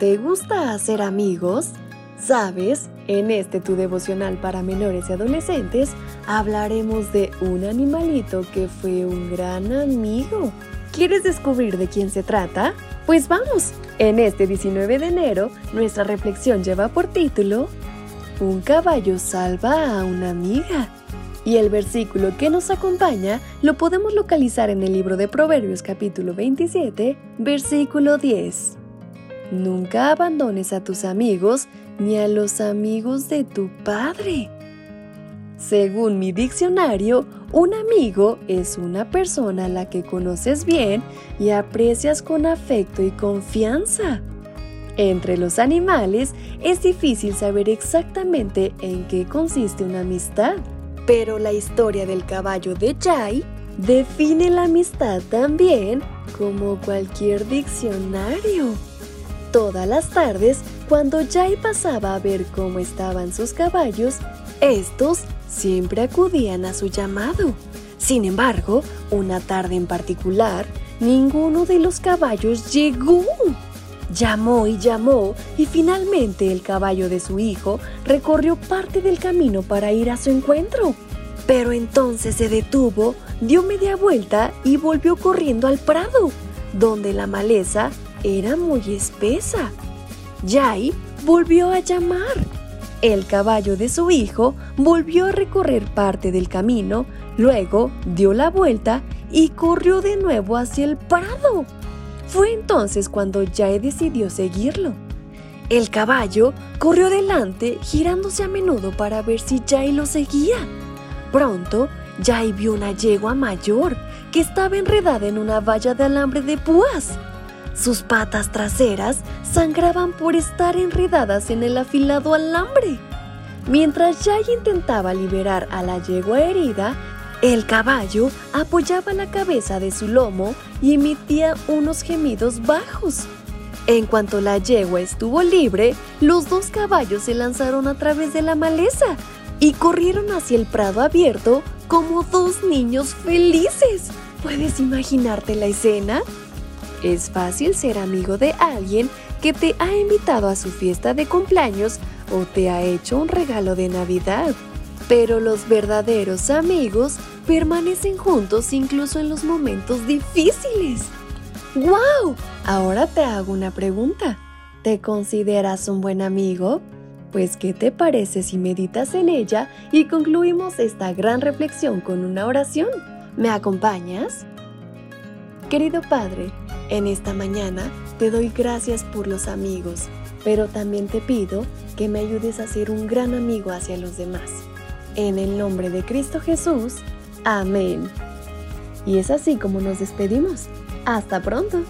¿Te gusta hacer amigos? ¿Sabes? En este tu devocional para menores y adolescentes hablaremos de un animalito que fue un gran amigo. ¿Quieres descubrir de quién se trata? Pues vamos. En este 19 de enero, nuestra reflexión lleva por título Un caballo salva a una amiga. Y el versículo que nos acompaña lo podemos localizar en el libro de Proverbios capítulo 27, versículo 10. Nunca abandones a tus amigos ni a los amigos de tu padre. Según mi diccionario, un amigo es una persona a la que conoces bien y aprecias con afecto y confianza. Entre los animales es difícil saber exactamente en qué consiste una amistad, pero la historia del caballo de Jai define la amistad también como cualquier diccionario. Todas las tardes, cuando Jai pasaba a ver cómo estaban sus caballos, estos siempre acudían a su llamado. Sin embargo, una tarde en particular, ninguno de los caballos llegó. Llamó y llamó y finalmente el caballo de su hijo recorrió parte del camino para ir a su encuentro. Pero entonces se detuvo, dio media vuelta y volvió corriendo al prado, donde la maleza era muy espesa. Jai volvió a llamar. El caballo de su hijo volvió a recorrer parte del camino, luego dio la vuelta y corrió de nuevo hacia el prado. Fue entonces cuando Jai decidió seguirlo. El caballo corrió delante, girándose a menudo para ver si Jai lo seguía. Pronto, Jai vio una yegua mayor que estaba enredada en una valla de alambre de púas. Sus patas traseras sangraban por estar enredadas en el afilado alambre. Mientras Jay intentaba liberar a la yegua herida, el caballo apoyaba la cabeza de su lomo y emitía unos gemidos bajos. En cuanto la yegua estuvo libre, los dos caballos se lanzaron a través de la maleza y corrieron hacia el prado abierto como dos niños felices. ¿Puedes imaginarte la escena? Es fácil ser amigo de alguien que te ha invitado a su fiesta de cumpleaños o te ha hecho un regalo de Navidad. Pero los verdaderos amigos permanecen juntos incluso en los momentos difíciles. ¡Wow! Ahora te hago una pregunta. ¿Te consideras un buen amigo? Pues, ¿qué te parece si meditas en ella y concluimos esta gran reflexión con una oración? ¿Me acompañas? Querido Padre, en esta mañana te doy gracias por los amigos, pero también te pido que me ayudes a ser un gran amigo hacia los demás. En el nombre de Cristo Jesús, amén. Y es así como nos despedimos. Hasta pronto.